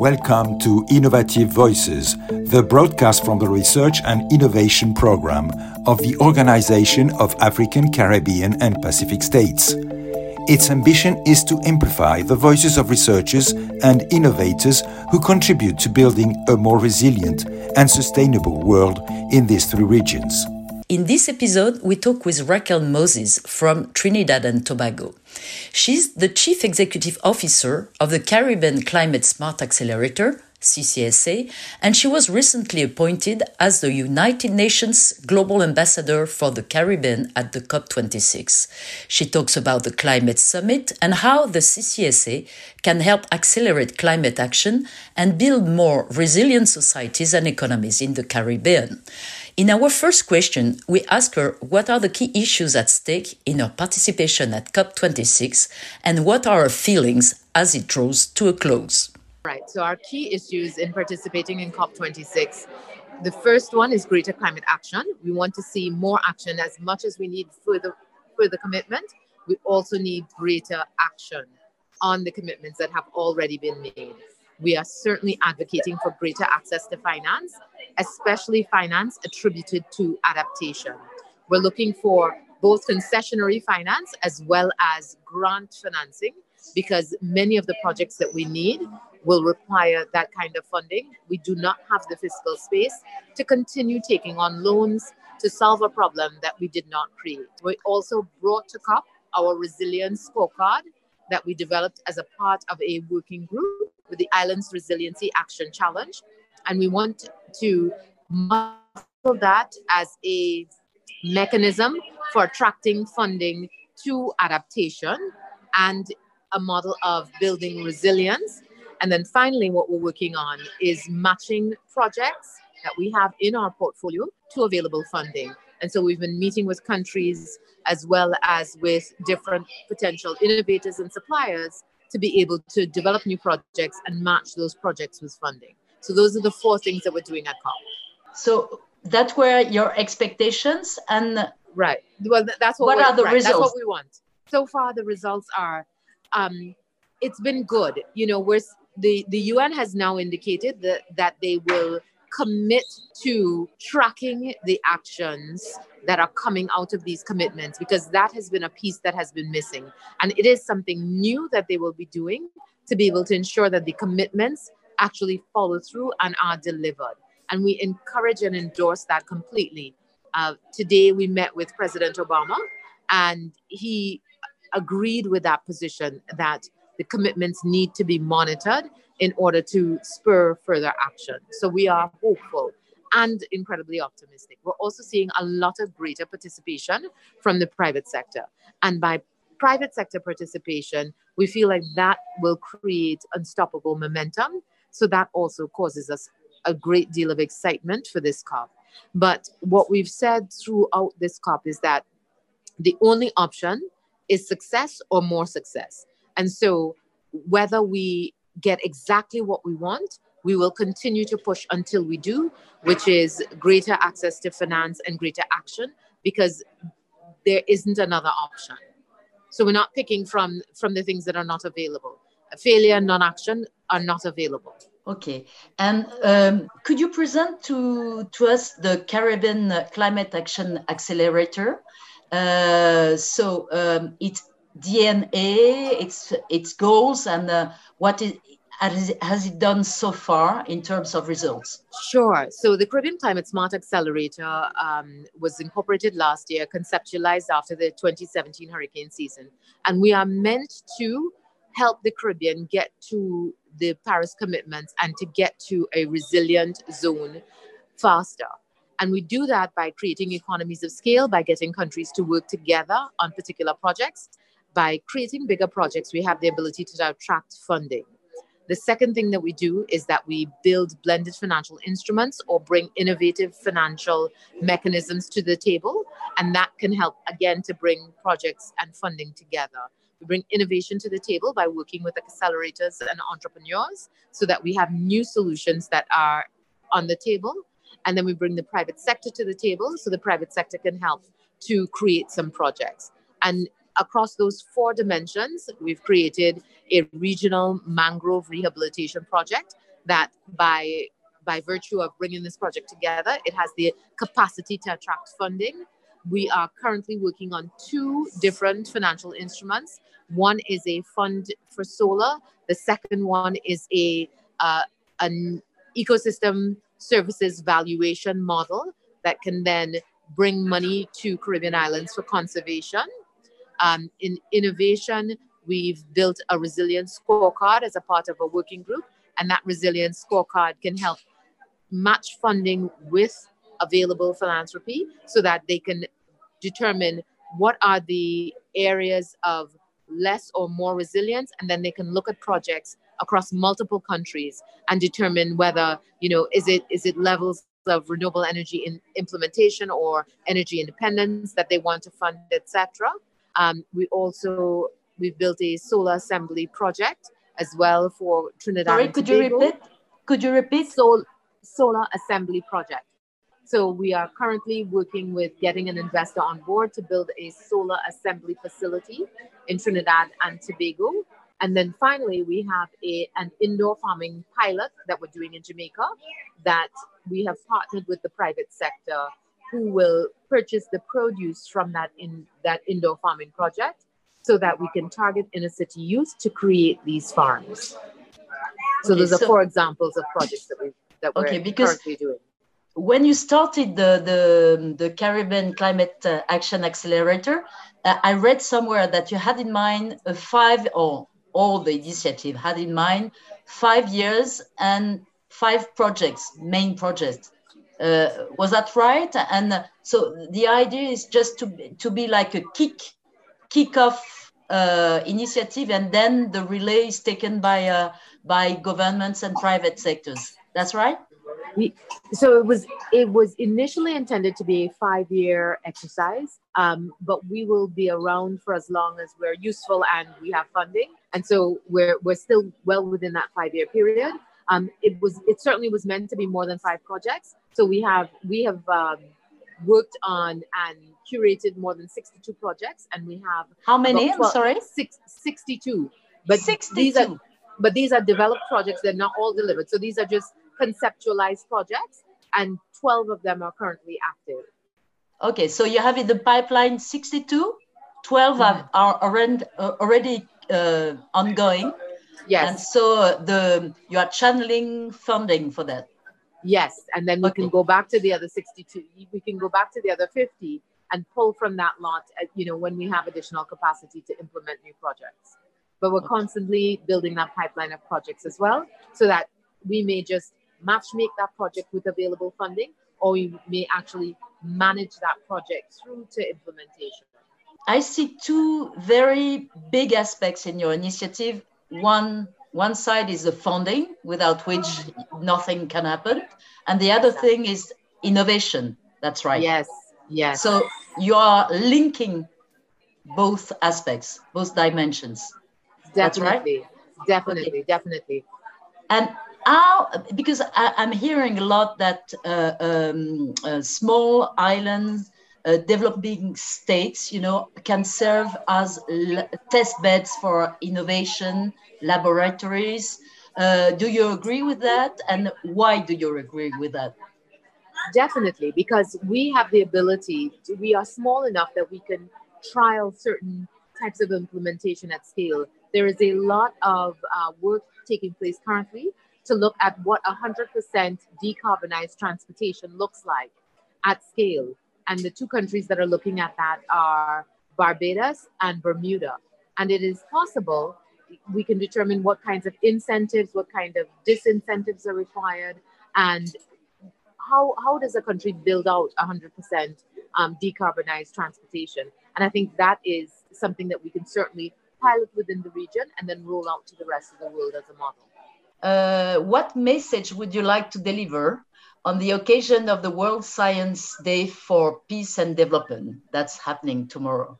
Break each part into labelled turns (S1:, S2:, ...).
S1: Welcome to Innovative Voices, the broadcast from the Research and Innovation Program of the Organization of African, Caribbean, and Pacific States. Its ambition is to amplify the voices of researchers and innovators who contribute to building a more resilient and sustainable world in these three regions.
S2: In this episode, we talk with Racquel Moses from Trinidad and Tobago. She's the Chief Executive Officer of the Caribbean Climate Smart Accelerator, CCSA, and she was recently appointed as the United Nations Global Ambassador for the Caribbean at the COP26. She talks about the Climate Summit and how the CCSA can help accelerate climate action and build more resilient societies and economies in the Caribbean. In our first question, we ask her what are the key issues at stake in her participation at COP26 and what are her feelings as it draws to a close.
S3: Right. So, our key issues in participating in COP26 the first one is greater climate action. We want to see more action as much as we need further, further commitment. We also need greater action on the commitments that have already been made. We are certainly advocating for greater access to finance, especially finance attributed to adaptation. We're looking for both concessionary finance as well as grant financing because many of the projects that we need will require that kind of funding. We do not have the fiscal space to continue taking on loans to solve a problem that we did not create. We also brought to COP our resilience scorecard that we developed as a part of a working group with the Islands Resiliency Action Challenge. And we want to model that as a mechanism for attracting funding to adaptation and a model of building resilience. And then finally, what we're working on is matching projects that we have in our portfolio to available funding. And so we've been meeting with countries as well as with different potential innovators and suppliers to be able to develop new projects and match those projects with funding. So those are the four things that we're doing at COP.
S2: So that were your expectations and
S3: right. Well, that's what,
S2: what are the
S3: right,
S2: results?
S3: That's what we want. So far, the results are, um, it's been good. You know, we're the the UN has now indicated that that they will commit to tracking the actions that are coming out of these commitments because that has been a piece that has been missing. And it is something new that they will be doing to be able to ensure that the commitments actually follow through and are delivered. And we encourage and endorse that completely. Uh, today, we met with President Obama, and he agreed with that position that the commitments need to be monitored in order to spur further action. So we are hopeful and incredibly optimistic. We're also seeing a lot of greater participation from the private sector. And by private sector participation, we feel like that will create unstoppable momentum. So that also causes us a great deal of excitement for this COP. But what we've said throughout this COP is that the only option is success or more success. And so whether we get exactly what we want, we will continue to push until we do, which is greater access to finance and greater action, because there isn't another option. So we're not picking from from the things that are not available. Failure and non-action are not available.
S2: Okay, and um, could you present to to us the Caribbean Climate Action Accelerator? Uh, so um, it's DNA, its its goals, and uh, what has, has it done so far in terms of results?
S3: Sure. So the Caribbean Climate Smart Accelerator um, was incorporated last year, conceptualized after the 2017 hurricane season, and we are meant to help the Caribbean get to the Paris commitments and to get to a resilient zone faster. And we do that by creating economies of scale, by getting countries to work together on particular projects, by creating bigger projects, we have the ability to attract funding. The second thing that we do is that we build blended financial instruments or bring innovative financial mechanisms to the table. And that can help, again, to bring projects and funding together. We bring innovation to the table by working with accelerators and entrepreneurs so that we have new solutions that are on the table. And then we bring the private sector to the table so the private sector can help to create some projects. And across those four dimensions, we've created a regional mangrove rehabilitation project that by by virtue of bringing this project together, it has the capacity to attract funding. We are currently working on two different financial instruments. One is a fund for solar. The second one is a uh, an ecosystem services valuation model that can then bring money to Caribbean islands for conservation. Um, in innovation, we've built a resilience scorecard as a part of a working group, and that resilience scorecard can help match funding with available philanthropy so that they can determine what are the areas of less or more resilience and then they can look at projects across multiple countries and determine whether you know is it is it levels of renewable energy in implementation or energy independence that they want to fund etc um, we also we've built a solar assembly project as well for trinidad
S2: sorry could you repeat? Could you repeat?
S3: Sol- solar assembly project. So we are currently working with getting an investor on board to build a solar assembly facility in Trinidad and Tobago. And then finally, we have a, an indoor farming pilot that we're doing in Jamaica that we have partnered with the private sector who will purchase the produce from that in that indoor farming project so that we can target inner city youth to create these farms. So okay, those so, are four examples of projects that we that we're okay, because currently doing
S2: when you started the, the, the Caribbean Climate uh, Action Accelerator, uh, I read somewhere that you had in mind a five, or all the initiative had in mind five years and five projects, main projects. Uh, was that right? And uh, so the idea is just to, to be like a kick, kick off uh, initiative, and then the relay is taken by, uh, by governments and private sectors. That's right?
S3: we so it was it was initially intended to be a five year exercise um, but we will be around for as long as we're useful and we have funding and so we're we're still well within that five year period um, it was it certainly was meant to be more than five projects so we have we have um, worked on and curated more than 62 projects and we have
S2: how many 12, i'm sorry
S3: six, 62 but 62. these are but these are developed projects they're not all delivered so these are just conceptualized projects, and 12 of them are currently active.
S2: Okay, so you have in the pipeline 62, 12 mm-hmm. are, already, uh, already uh, ongoing.
S3: Yes.
S2: And so the you are channeling funding for that.
S3: Yes, and then we okay. can go back to the other 62. We can go back to the other 50 and pull from that lot, uh, you know, when we have additional capacity to implement new projects. But we're okay. constantly building that pipeline of projects as well, so that we may just match make that project with available funding, or we may actually manage that project through to implementation.
S2: I see two very big aspects in your initiative. One one side is the funding, without which nothing can happen, and the other thing is innovation. That's right.
S3: Yes. Yes.
S2: So you are linking both aspects, both dimensions.
S3: Definitely. Right? Definitely. Okay. Definitely.
S2: And how because I, am hearing a lot that uh, um, uh, small islands uh, developing states you know can serve as test beds for innovation laboratories. Uh, do you agree with that? And why do you agree with that?
S3: Definitely because we have the ability to, we are small enough that we can trial certain types of implementation at scale. There is a lot of uh, work taking place currently to look at what 100% decarbonized transportation looks like at scale. And the two countries that are looking at that are Barbados and Bermuda. And it is possible we can determine what kinds of incentives, what kind of disincentives are required, and how, how does a country build out 100% um, decarbonized transportation? And I think that is something that we can certainly pilot within the region and then roll out to the rest of the world as a model
S2: uh, what message would you like to deliver on the occasion of the World Science Day for Peace and Development that's happening tomorrow?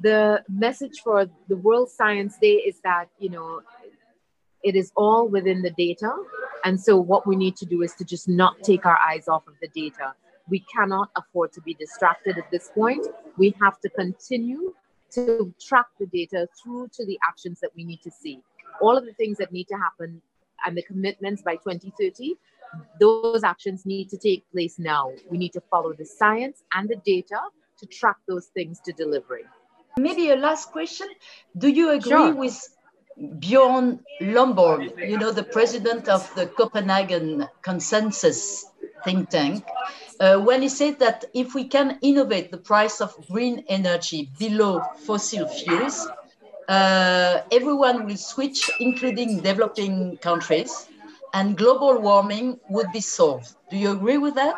S3: The message for the World Science Day is that, you know, it is all within the data. And so what we need to do is to just not take our eyes off of the data. We cannot afford to be distracted at this point. We have to continue to track the data through to the actions that we need to see. All of the things that need to happen and the commitments by 2030, those actions need to take place now. We need to follow the science and the data to track those things to delivery.
S2: Maybe a last question. Do you agree sure. with Bjorn Lomborg, you know, the president of the Copenhagen Consensus think tank, uh, when he said that if we can innovate the price of green energy below fossil fuels, uh, everyone will switch, including developing countries, and global warming would be solved. Do you agree with that?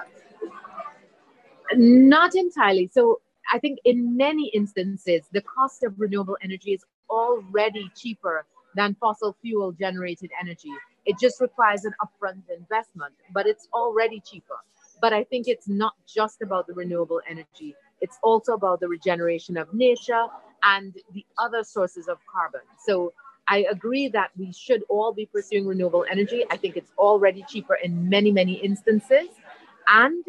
S3: Not entirely. So I think in many instances, the cost of renewable energy is already cheaper than fossil fuel generated energy. It just requires an upfront investment, but it's already cheaper. But I think it's not just about the renewable energy, it's also about the regeneration of nature and the other sources of carbon. So I agree that we should all be pursuing renewable energy. I think it's already cheaper in many, many instances. And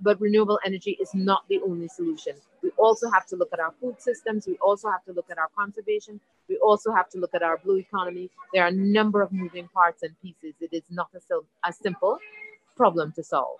S3: but renewable energy is not the only solution. We also have to look at our food systems. We also have to look at our conservation. We also have to look at our blue economy. There are a number of moving parts and pieces. It is not a, a simple problem to solve.